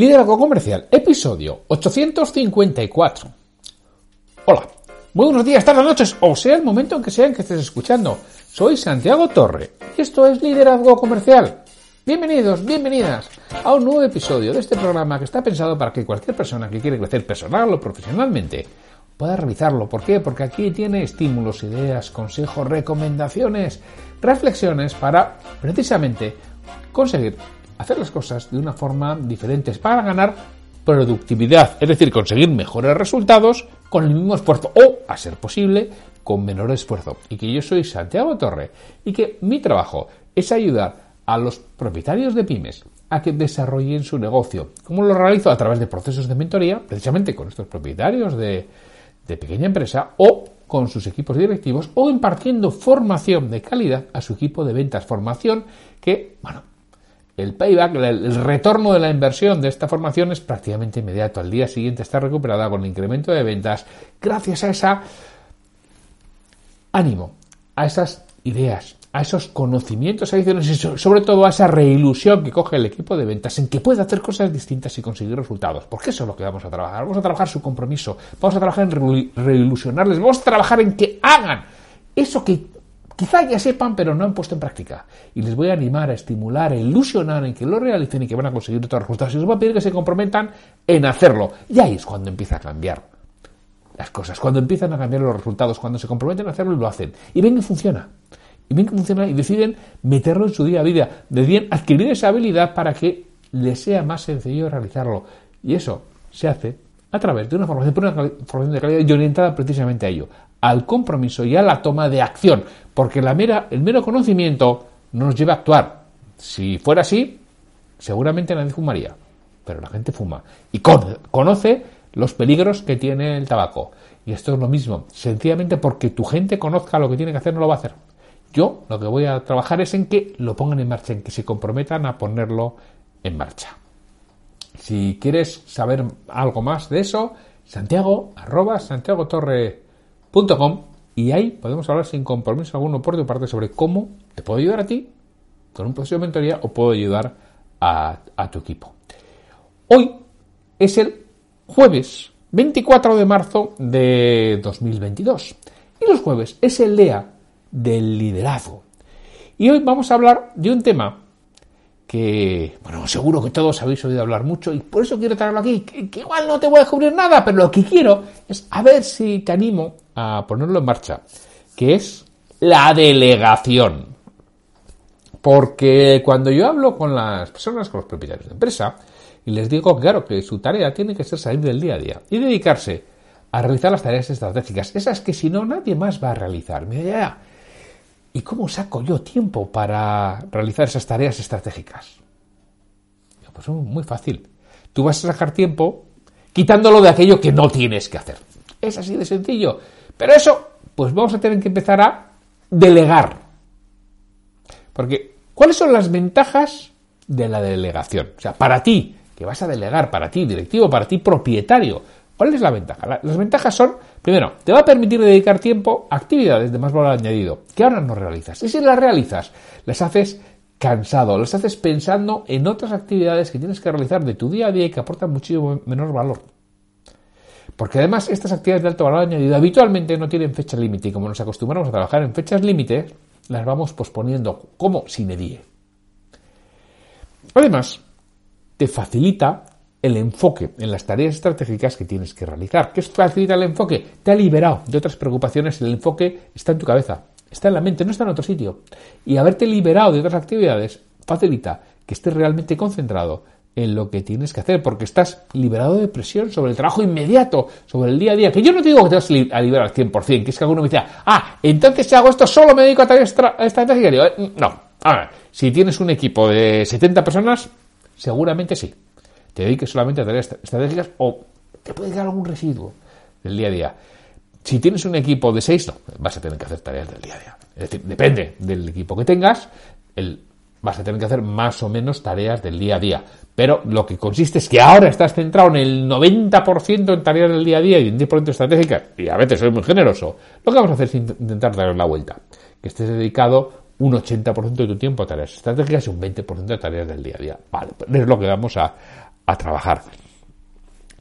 Liderazgo Comercial, episodio 854. Hola, muy buenos días, tardes, noches, o sea el momento en que sea en que estés escuchando. Soy Santiago Torre y esto es Liderazgo Comercial. Bienvenidos, bienvenidas a un nuevo episodio de este programa que está pensado para que cualquier persona que quiere crecer personal o profesionalmente pueda realizarlo. ¿Por qué? Porque aquí tiene estímulos, ideas, consejos, recomendaciones, reflexiones para precisamente conseguir hacer las cosas de una forma diferente para ganar productividad, es decir, conseguir mejores resultados con el mismo esfuerzo o, a ser posible, con menor esfuerzo. Y que yo soy Santiago Torre y que mi trabajo es ayudar a los propietarios de pymes a que desarrollen su negocio. ¿Cómo lo realizo? A través de procesos de mentoría, precisamente con estos propietarios de, de pequeña empresa o con sus equipos directivos o impartiendo formación de calidad a su equipo de ventas. Formación que, bueno, el payback, el retorno de la inversión de esta formación es prácticamente inmediato. Al día siguiente está recuperada con el incremento de ventas gracias a esa ánimo, a esas ideas, a esos conocimientos adicionales y sobre todo a esa reilusión que coge el equipo de ventas en que puede hacer cosas distintas y conseguir resultados. Porque eso es lo que vamos a trabajar. Vamos a trabajar su compromiso, vamos a trabajar en reilusionarles, vamos a trabajar en que hagan eso que Quizá ya sepan, pero no han puesto en práctica. Y les voy a animar, a estimular, a ilusionar en que lo realicen y que van a conseguir otros resultados. Y les voy a pedir que se comprometan en hacerlo. Y ahí es cuando empieza a cambiar las cosas. Cuando empiezan a cambiar los resultados, cuando se comprometen a hacerlo y lo hacen. Y ven que funciona. Y ven que funciona y deciden meterlo en su día a día. Deciden adquirir esa habilidad para que les sea más sencillo realizarlo. Y eso se hace a través de una formación, una formación de calidad y orientada precisamente a ello, al compromiso y a la toma de acción, porque la mera, el mero conocimiento no nos lleva a actuar. Si fuera así, seguramente nadie fumaría, pero la gente fuma y conoce los peligros que tiene el tabaco. Y esto es lo mismo, sencillamente porque tu gente conozca lo que tiene que hacer, no lo va a hacer. Yo lo que voy a trabajar es en que lo pongan en marcha, en que se comprometan a ponerlo en marcha. Si quieres saber algo más de eso, Santiago, arroba Santiago Torre y ahí podemos hablar sin compromiso alguno por tu parte sobre cómo te puedo ayudar a ti con un proceso de mentoría o puedo ayudar a, a tu equipo. Hoy es el jueves 24 de marzo de 2022 y los jueves es el día del liderazgo. Y hoy vamos a hablar de un tema que, bueno, seguro que todos habéis oído hablar mucho y por eso quiero traerlo aquí, que, igual no te voy a descubrir nada, pero lo que quiero es a ver si te animo a ponerlo en marcha, que es la delegación. Porque cuando yo hablo con las personas, con los propietarios de empresa, y les digo, claro, que su tarea tiene que ser salir del día a día y dedicarse a realizar las tareas estratégicas, esas que si no nadie más va a realizar. Mira, ya, ¿Y cómo saco yo tiempo para realizar esas tareas estratégicas? Pues muy fácil. Tú vas a sacar tiempo quitándolo de aquello que no tienes que hacer. Es así de sencillo. Pero eso, pues vamos a tener que empezar a delegar. Porque, ¿cuáles son las ventajas de la delegación? O sea, para ti, que vas a delegar, para ti, directivo, para ti, propietario, ¿cuál es la ventaja? Las ventajas son Primero, te va a permitir dedicar tiempo a actividades de más valor añadido que ahora no realizas. Y si las realizas, las haces cansado, las haces pensando en otras actividades que tienes que realizar de tu día a día y que aportan muchísimo menor valor. Porque además estas actividades de alto valor añadido habitualmente no tienen fecha límite y como nos acostumbramos a trabajar en fechas límite, las vamos posponiendo como sin die. Además, te facilita el enfoque en las tareas estratégicas que tienes que realizar. ¿Qué facilita el enfoque? Te ha liberado de otras preocupaciones. El enfoque está en tu cabeza, está en la mente, no está en otro sitio. Y haberte liberado de otras actividades facilita que estés realmente concentrado en lo que tienes que hacer, porque estás liberado de presión sobre el trabajo inmediato, sobre el día a día. Que yo no digo que te vas a liberar al 100%, que es que alguno me dice, ah, entonces si hago esto solo me dedico a tareas estratégicas. Eh, no, a si tienes un equipo de 70 personas, seguramente sí te dediques solamente a tareas estratégicas o te puede quedar algún residuo del día a día. Si tienes un equipo de seis, no, vas a tener que hacer tareas del día a día. Es decir, depende del equipo que tengas, el, vas a tener que hacer más o menos tareas del día a día. Pero lo que consiste es que ahora estás centrado en el 90% en tareas del día a día y en 10% estratégicas, y a veces soy muy generoso, lo que vamos a hacer es intentar dar la vuelta. Que estés dedicado un 80% de tu tiempo a tareas estratégicas y un 20% a tareas del día a día. Vale, pues es lo que vamos a, a trabajar.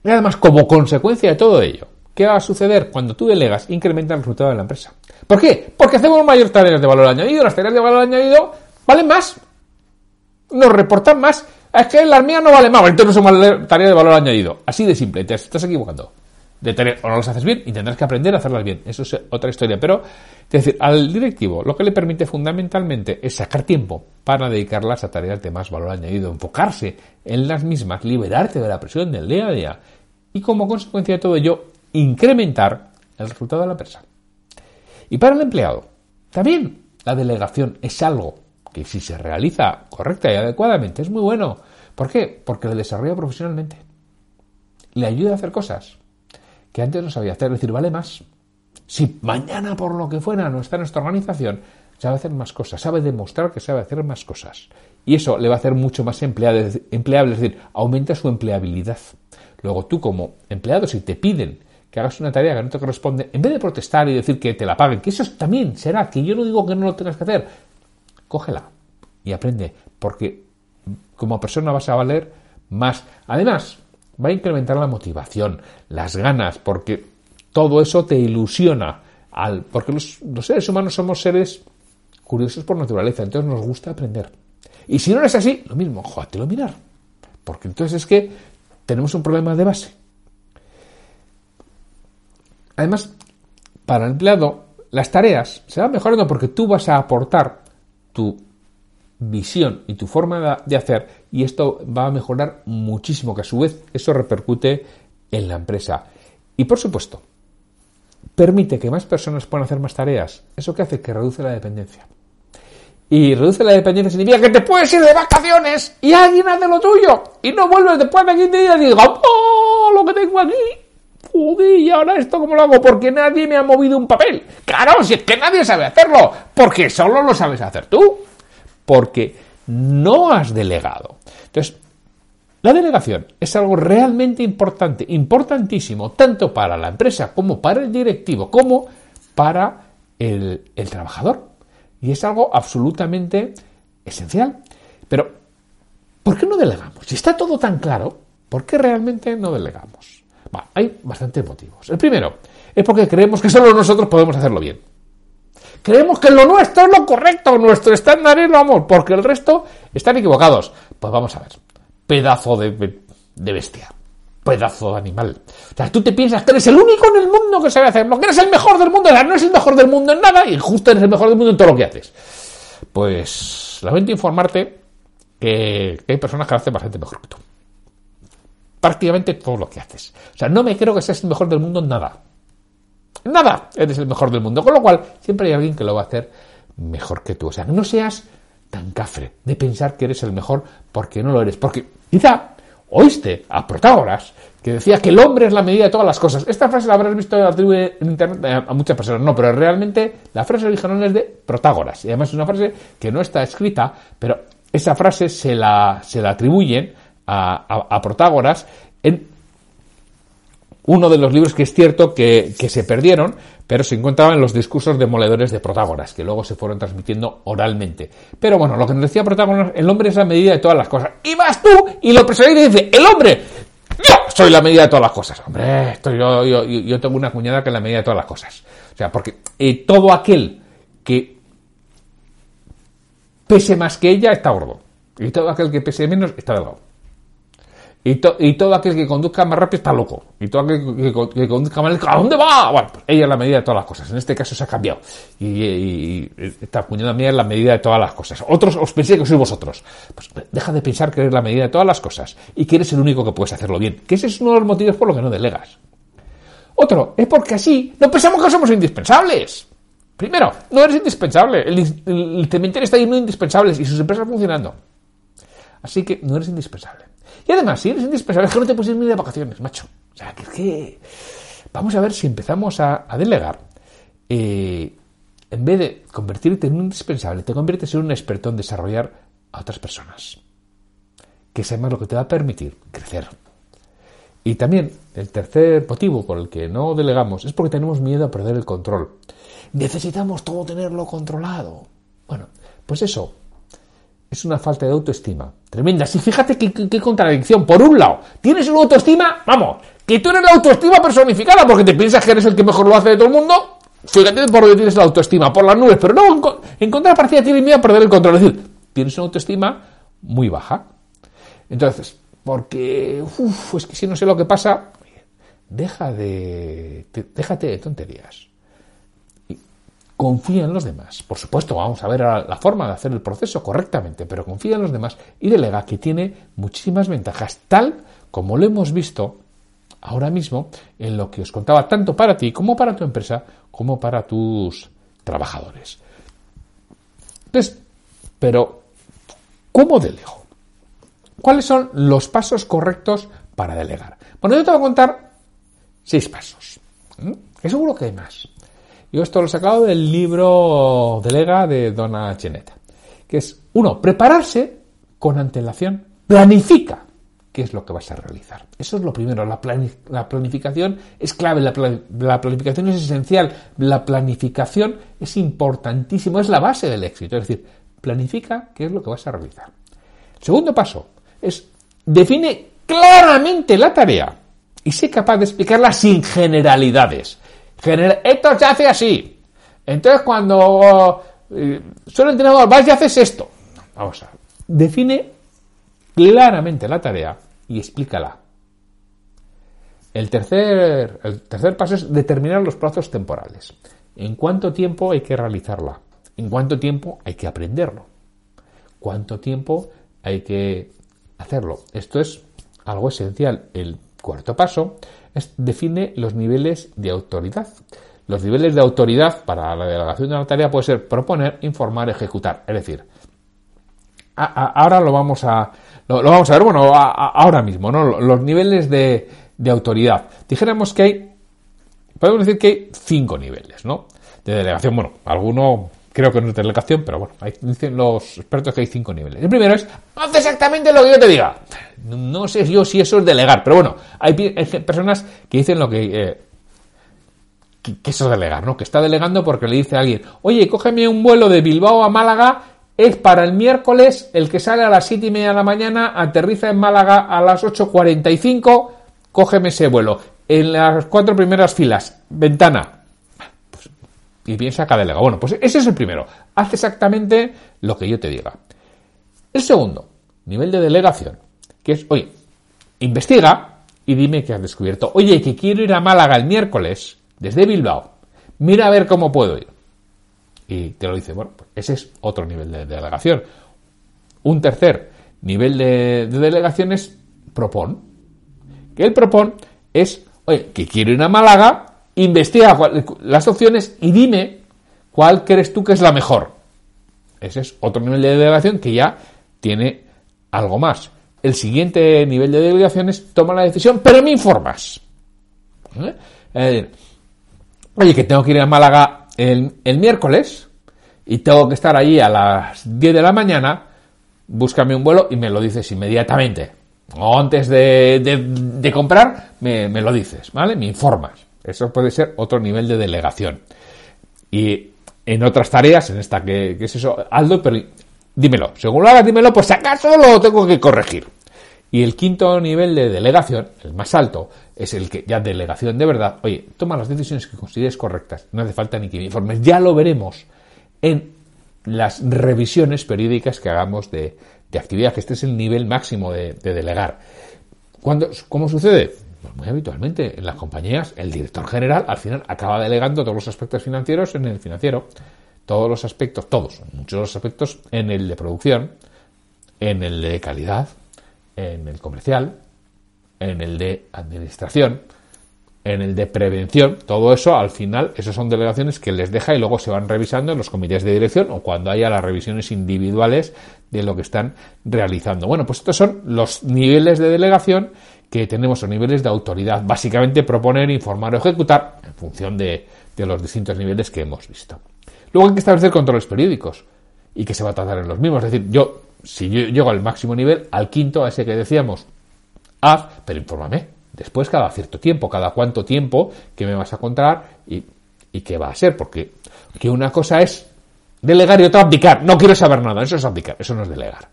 Y además, como consecuencia de todo ello, ¿qué va a suceder cuando tú delegas? Incrementa el resultado de la empresa. ¿Por qué? Porque hacemos mayores tareas de valor añadido. Las tareas de valor añadido valen más. Nos reportan más. Es que las mías no valen más. Entonces no son tareas de valor añadido. Así de simple. Te estás equivocando de tener, o no las haces bien y tendrás que aprender a hacerlas bien. Eso es otra historia. Pero, es decir, al directivo lo que le permite fundamentalmente es sacar tiempo para dedicarlas a tareas de más valor añadido, enfocarse en las mismas, liberarte de la presión del día a día y como consecuencia de todo ello, incrementar el resultado de la empresa. Y para el empleado, también la delegación es algo que si se realiza correcta y adecuadamente es muy bueno. ¿Por qué? Porque le desarrolla profesionalmente. Le ayuda a hacer cosas que antes no sabía hacer, es decir, vale más. Si mañana por lo que fuera no está en nuestra organización, sabe hacer más cosas, sabe demostrar que sabe hacer más cosas. Y eso le va a hacer mucho más empleable, es decir, aumenta su empleabilidad. Luego tú como empleado, si te piden que hagas una tarea que no te corresponde, en vez de protestar y decir que te la paguen, que eso también será, que yo no digo que no lo tengas que hacer, cógela y aprende, porque como persona vas a valer más. Además, va a incrementar la motivación, las ganas, porque todo eso te ilusiona. Al, porque los, seres humanos somos seres curiosos por naturaleza, entonces nos gusta aprender. Y si no es así, lo mismo, lo mirar. Porque entonces es que tenemos un problema de base. Además, para el empleado, las tareas se van mejorando porque tú vas a aportar tu visión y tu forma de hacer y esto va a mejorar muchísimo, que a su vez eso repercute en la empresa. Y por supuesto, permite que más personas puedan hacer más tareas. ¿Eso que hace? Que reduce la dependencia. Y reduce la dependencia significa que te puedes ir de vacaciones y alguien hace lo tuyo y no vuelves después de 15 días y digo, ¡oh! Lo que tengo aquí. Joder, y ahora esto cómo lo hago porque nadie me ha movido un papel. Claro, si es que nadie sabe hacerlo, porque solo lo sabes hacer tú porque no has delegado. Entonces, la delegación es algo realmente importante, importantísimo, tanto para la empresa como para el directivo, como para el, trabajador. Y es algo absolutamente esencial. Pero, ¿por qué no delegamos? Si está todo tan claro, ¿por qué realmente no delegamos? Hay bastantes motivos. El primero es porque creemos que solo nosotros podemos hacerlo bien. Creemos que lo nuestro es lo correcto, nuestro estándar es lo amor, porque el resto están equivocados. Pues vamos a ver. Pedazo de, bestia. Pedazo de animal. O sea, tú te piensas que eres el único en el mundo que sabe hacerlo, que eres el mejor del mundo. No eres el mejor del mundo en nada y justo eres el mejor del mundo en todo lo que haces. Pues lamento informarte que hay personas que lo hacen bastante mejor que tú. Prácticamente todo lo que haces. O sea, no me creo que seas el mejor del mundo en nada. Nada, eres el mejor del mundo. Con lo cual, siempre hay alguien que lo va a hacer mejor que tú. O sea, no seas tan cafre de pensar que eres el mejor porque no lo eres. Porque quizá oíste a Protágoras que decía que el hombre es la medida de todas las cosas. Esta frase la habrás visto en internet eh, a muchas personas. No, pero realmente la frase original es de Protágoras. Y además es una frase que no está escrita, pero esa frase se la, se la atribuyen a, Protágoras en uno de los libros que es cierto que, se perdieron, pero se encontraban en los discursos demoledores de Protágoras, que luego se fueron transmitiendo oralmente. Pero bueno, lo que nos decía Protágoras, el hombre es la medida de todas las cosas. Y vas tú y lo presionas y dice, el hombre, yo soy la medida de todas las cosas. Hombre, yo, yo, tengo una cuñada que es la medida de todas las cosas. O sea, porque eh, todo aquel que pese más que ella está gordo. Y todo aquel que pese menos está delgado. Y, todo aquel que conduzca más rápido está loco. Y todo aquel que, conduzca más lento, ¿a dónde va? Bueno, pues ella es la medida de todas las cosas. En este caso se ha cambiado. Y, esta puñada mía es la medida de todas las cosas. Otros os pensé que sois vosotros. Pues deja de pensar que eres la medida de todas las cosas y que eres el único que puedes hacerlo bien. Que ese es uno de los motivos por los que no delegas. Otro, es porque así no pensamos que somos indispensables. Primero, no eres indispensable. El, el cementerio está lleno de indispensables y sus empresas funcionando. Así que no eres indispensable. Y además, si eres indispensable, es que no te puedes ir ni de vacaciones, macho. O sea, que es que. Vamos a ver si empezamos a, delegar. Eh, en vez de convertirte en un indispensable, te conviertes en un experto en desarrollar a otras personas. Que es además lo que te va a permitir crecer. Y también el tercer motivo por el que no delegamos es porque tenemos miedo a perder el control. Necesitamos todo tenerlo controlado. Bueno, pues eso es una falta de autoestima tremenda. Si fíjate qué, contradicción. Por un lado, tienes una autoestima, vamos, que tú eres la autoestima personificada porque te piensas que eres el que mejor lo hace de todo el mundo. Fíjate por donde tienes la autoestima, por las nubes, pero no, en, contrapartida tienes miedo a perder el control. Es decir, tienes una autoestima muy baja. Entonces, porque, uff, es que si no sé lo que pasa, deja de, déjate de tonterías confía en los demás. Por supuesto, vamos a ver la forma de hacer el proceso correctamente, pero confía en los demás y delega que tiene muchísimas ventajas, tal como lo hemos visto ahora mismo en lo que os contaba tanto para ti como para tu empresa como para tus trabajadores. Entonces, pero, ¿cómo delego? ¿Cuáles son los pasos correctos para delegar? Bueno, yo te voy a contar seis pasos. Que seguro que hay más. Yo esto lo he sacado del libro Delega de Donna Cheneta, que es, uno, prepararse con antelación, planifica qué es lo que vas a realizar. Eso es lo primero, la, planificación es clave, la, la, planificación es esencial, la planificación es importantísimo, es la base del éxito, es decir, planifica qué es lo que vas a realizar. Segundo paso es, define claramente la tarea y sé capaz de explicarla sin generalidades esto se hace así. Entonces, cuando eh, el entrenador, vas y haces esto. Vamos a Define claramente la tarea y explícala. El tercer, el tercer paso es determinar los plazos temporales. ¿En cuánto tiempo hay que realizarla? ¿En cuánto tiempo hay que aprenderlo? ¿Cuánto tiempo hay que hacerlo? Esto es algo esencial. El cuarto paso define los niveles de autoridad. Los niveles de autoridad para la delegación de una tarea puede ser proponer, informar, ejecutar. Es decir, ahora lo vamos a, lo, vamos a ver, bueno, ahora mismo, ¿no? Los niveles de, de autoridad. Dijéramos que hay, podemos decir que hay cinco niveles, ¿no? De delegación, bueno, alguno creo que no es delegación, pero bueno, dicen los expertos que hay cinco niveles. El primero es, haz exactamente lo que yo te diga. No sé yo si eso es delegar, pero bueno, hay, personas que dicen lo que, eh, que, eso es delegar, ¿no? Que está delegando porque le dice a alguien, oye, cógeme un vuelo de Bilbao a Málaga, es para el miércoles, el que sale a las siete y media de la mañana, aterriza en Málaga a las 8.45, cógeme ese vuelo. En las cuatro primeras filas, ventana, y piensa que ha delegado. Bueno, pues ese es el primero. Haz exactamente lo que yo te diga. El segundo, nivel de delegación, que es, oye, investiga y dime qué has descubierto. Oye, que quiero ir a Málaga el miércoles desde Bilbao. Mira a ver cómo puedo ir. Y te lo dice, bueno, pues ese es otro nivel de delegación. Un tercer nivel de, de delegación es propon. Que el propon es, oye, que quiero ir a Málaga investiga las opciones y dime cuál crees tú que es la mejor. Ese es otro nivel de delegación que ya tiene algo más. El siguiente nivel de delegación es toma la decisión, pero me informas. ¿Eh? oye, que tengo que ir a Málaga el, miércoles y tengo que estar allí a las 10 de la mañana, búscame un vuelo y me lo dices inmediatamente. O antes de, comprar, me, me, lo dices, ¿vale? Me informas. Eso puede ser otro nivel de delegación. Y en otras tareas, en esta que, es eso, Aldo, pero dímelo. Según lo hagas, dímelo, pues si acaso lo tengo que corregir. Y el quinto nivel de delegación, el más alto, es el que ya delegación de verdad. Oye, toma las decisiones que consideres correctas. No hace falta ni que me informes. Ya lo veremos en las revisiones periódicas que hagamos de, actividad, que este es el nivel máximo de, de delegar. Cuando, ¿Cómo sucede? Pues muy habitualmente en las compañías el director general al final acaba delegando todos los aspectos financieros en el financiero, todos los aspectos, todos, muchos los aspectos en el de producción, en el de calidad, en el comercial, en el de administración, en el de prevención, todo eso al final, esas son delegaciones que les deja y luego se van revisando en los comités de dirección o cuando haya las revisiones individuales de lo que están realizando. Bueno, pues estos son los niveles de delegación que tenemos los niveles de autoridad. Básicamente proponer, informar o ejecutar en función de, los distintos niveles que hemos visto. Luego hay que establecer controles periódicos y que se va a tratar en los mismos. Es decir, yo, si yo llego al máximo nivel, al quinto, a ese que decíamos, haz, pero infórmame. Después, cada cierto tiempo, cada cuánto tiempo que me vas a contar y, qué va a ser. Porque que una cosa es delegar y otra abdicar. No quiero saber nada, eso es abdicar, eso no es delegar.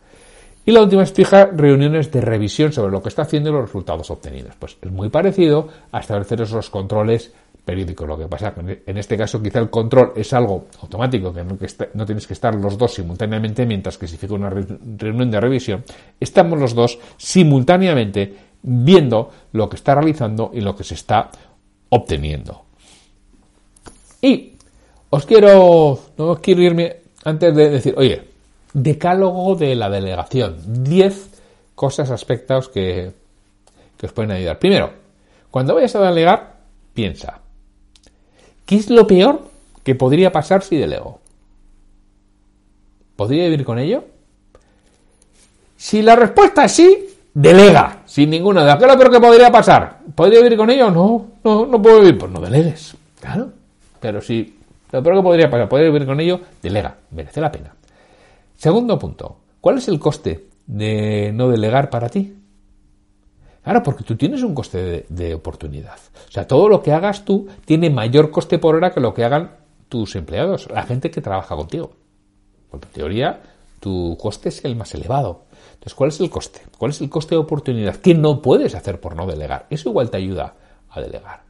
Y la última es fija reuniones de revisión sobre lo que está haciendo y los resultados obtenidos. Pues es muy parecido a establecer esos controles periódicos. Lo que pasa que en este caso quizá el control es algo automático, que no, que no tienes que estar los dos simultáneamente, mientras que si fija una reunión de revisión, estamos los dos simultáneamente viendo lo que está realizando y lo que se está obteniendo. Y os quiero, no quiero irme antes de decir, oye, decálogo de la delegación, 10 cosas, aspectos que, que os pueden ayudar. Primero, cuando vayas a delegar, piensa, ¿qué es lo peor que podría pasar si delego? ¿Podría vivir con ello? Si la respuesta es sí, delega, sin ninguna duda. ¿Qué es lo peor que podría pasar? ¿Podría vivir con ello? No, no, no puedo vivir. Pues no delegues. Claro. Pero si lo peor que podría pasar, poder vivir con ello, delega. Merece la pena. Segundo punto. ¿Cuál es el coste de no delegar para ti? Claro, porque tú tienes un coste de, de, oportunidad. O sea, todo lo que hagas tú tiene mayor coste por hora que lo que hagan tus empleados, la gente que trabaja contigo. Porque en teoría tu coste es el más elevado. Entonces, ¿cuál es el coste? ¿Cuál es el coste de oportunidad? ¿Qué no puedes hacer por no delegar? Eso igual te ayuda a delegar.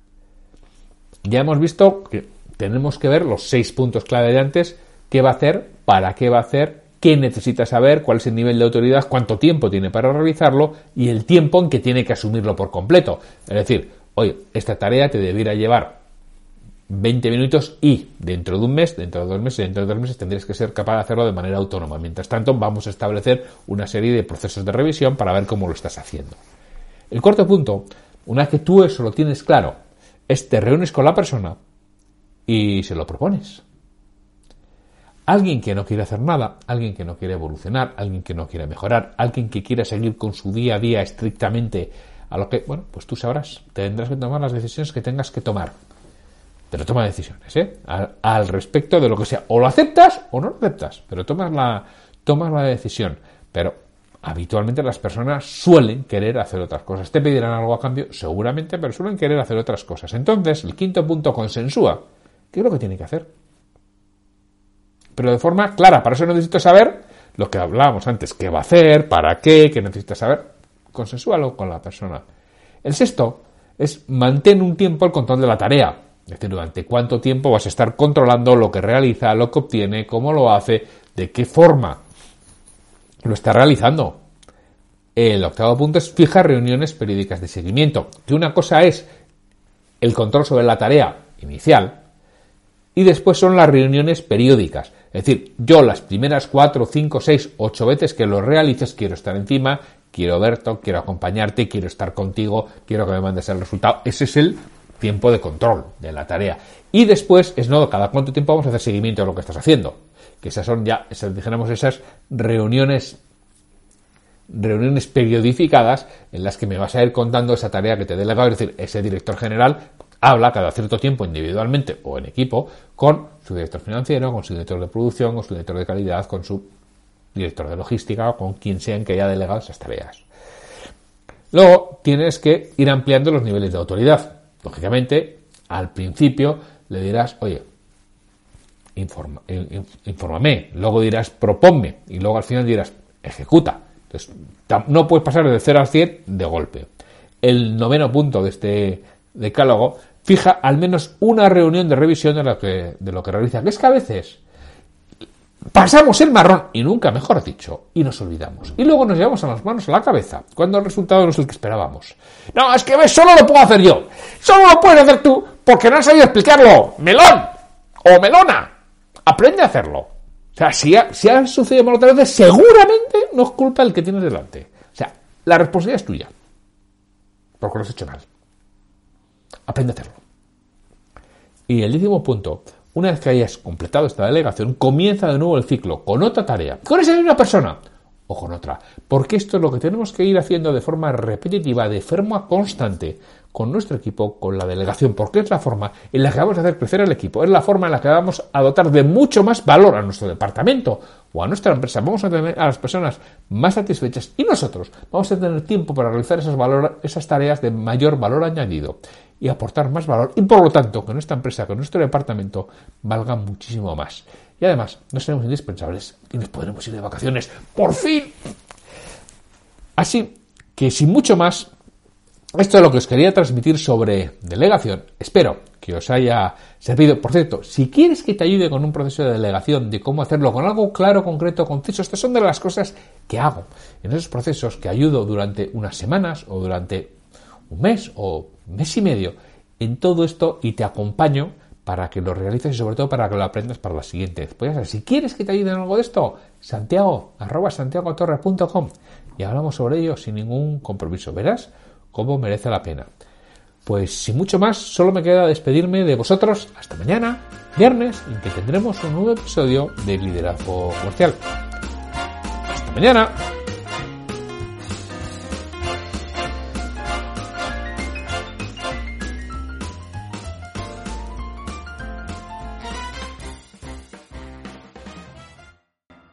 Ya hemos visto que tenemos que ver los seis puntos clave de antes, qué va a hacer, para qué va a hacer, qué necesita saber, cuál es el nivel de autoridad, cuánto tiempo tiene para realizarlo y el tiempo en que tiene que asumirlo por completo. Es decir, oye, esta tarea te debiera llevar 20 minutos y dentro de un mes, dentro de dos meses, dentro de dos meses tendrías que ser capaz de hacerlo de manera autónoma. Mientras tanto, vamos a establecer una serie de procesos de revisión para ver cómo lo estás haciendo. El cuarto punto, una vez que tú eso lo tienes claro, es te reúnes con la persona y se lo propones. Alguien que no quiere hacer nada, alguien que no quiere evolucionar, alguien que no quiere mejorar, alguien que quiere seguir con su día a día estrictamente a lo que, bueno, pues tú sabrás, tendrás que tomar las decisiones que tengas que tomar pero toma decisiones, ¿eh? Al, respecto de lo que sea. O lo aceptas o no lo aceptas, pero tomas la, tomas la decisión. Pero habitualmente las personas suelen querer hacer otras cosas. Te pedirán algo a cambio, seguramente, pero suelen querer hacer otras cosas. Entonces, el quinto punto consensúa. ¿Qué es lo que tiene que hacer? Pero de forma clara. Para eso necesito saber lo que hablábamos antes. ¿Qué va a hacer? ¿Para qué? ¿Qué necesita saber? Consensúalo con la persona. El sexto es mantén un tiempo el control de la tarea. Es decir, durante cuánto tiempo vas a estar controlando lo que realiza, lo que obtiene, cómo lo hace, de qué forma lo está realizando. El octavo punto es fija reuniones periódicas de seguimiento. Que una cosa es el control sobre la tarea inicial y después son las reuniones periódicas. Es decir, yo las primeras cuatro, cinco, seis, ocho veces que lo realices quiero estar encima, quiero verte, quiero acompañarte, quiero estar contigo, quiero que me mandes el resultado. Ese es el tiempo de control de la tarea. Y después es no, cada cuánto tiempo vamos a hacer seguimiento de lo que estás haciendo. Que esas son ya, esas, dijéramos, esas reuniones reuniones periodificadas en las que me vas a ir contando esa tarea que te delegado, es decir, ese director general habla cada cierto tiempo individualmente o en equipo con su director financiero, con su director de producción, con su director de calidad, con su director de logística o con quien sea en que haya delegado esas tareas. Luego tienes que ir ampliando los niveles de autoridad. Lógicamente, al principio le dirás, oye, informa, infórmame, luego dirás, proponme, y luego al final dirás, ejecuta. Entonces, no puedes pasar de 0 a 100 de golpe. El noveno punto de este decálogo fija al menos una reunión de revisión de lo que, de lo que realiza. Que es que a veces pasamos el marrón, y nunca mejor dicho, y nos olvidamos. Y luego nos llevamos a las manos a la cabeza, cuando el resultado no es el que esperábamos. No, es que solo lo puedo hacer yo. Solo lo puedes hacer tú porque no has sabido explicarlo. Melón o melona. Aprende a hacerlo. O sea, si ha, sucedido mal otra vez, seguramente no es culpa el que tienes delante. O sea, la responsabilidad es tuya. Porque lo has hecho mal. Aprende a hacerlo. Y el décimo punto una vez que hayas completado esta delegación, comienza de nuevo el ciclo con otra tarea, con esa misma persona o con otra. Porque esto es lo que tenemos que ir haciendo de forma repetitiva, de forma constante, con nuestro equipo, con la delegación, porque es la forma en la que vamos a hacer crecer el equipo, es la forma en la que vamos a dotar de mucho más valor a nuestro departamento o a nuestra empresa. Vamos a tener a las personas más satisfechas y nosotros vamos a tener tiempo para realizar esas, tareas de mayor valor añadido y aportar más valor y por lo tanto que nuestra empresa, que nuestro departamento valga muchísimo más. y además no seremos indispensables y nos podremos ir de vacaciones. ¡Por fin! Así que sin mucho más, esto es lo que os quería transmitir sobre delegación. Espero que os haya servido. Por cierto, si quieres que te ayude con un proceso de delegación, de cómo hacerlo con algo claro, concreto, conciso, estas son de las cosas que hago en esos procesos que ayudo durante unas semanas o durante un mes o mes y medio en todo esto y te acompaño para que lo realices y sobre todo para que lo aprendas para la siguiente vez. Pues si quieres que te ayude en algo de esto, santiago, arroba santiagotorre.com y hablamos sobre ello sin ningún compromiso. Verás cómo merece la pena. Pues sin mucho más, solo me queda despedirme de vosotros hasta mañana, viernes, en que tendremos un nuevo episodio de Liderazgo Comercial. Hasta mañana.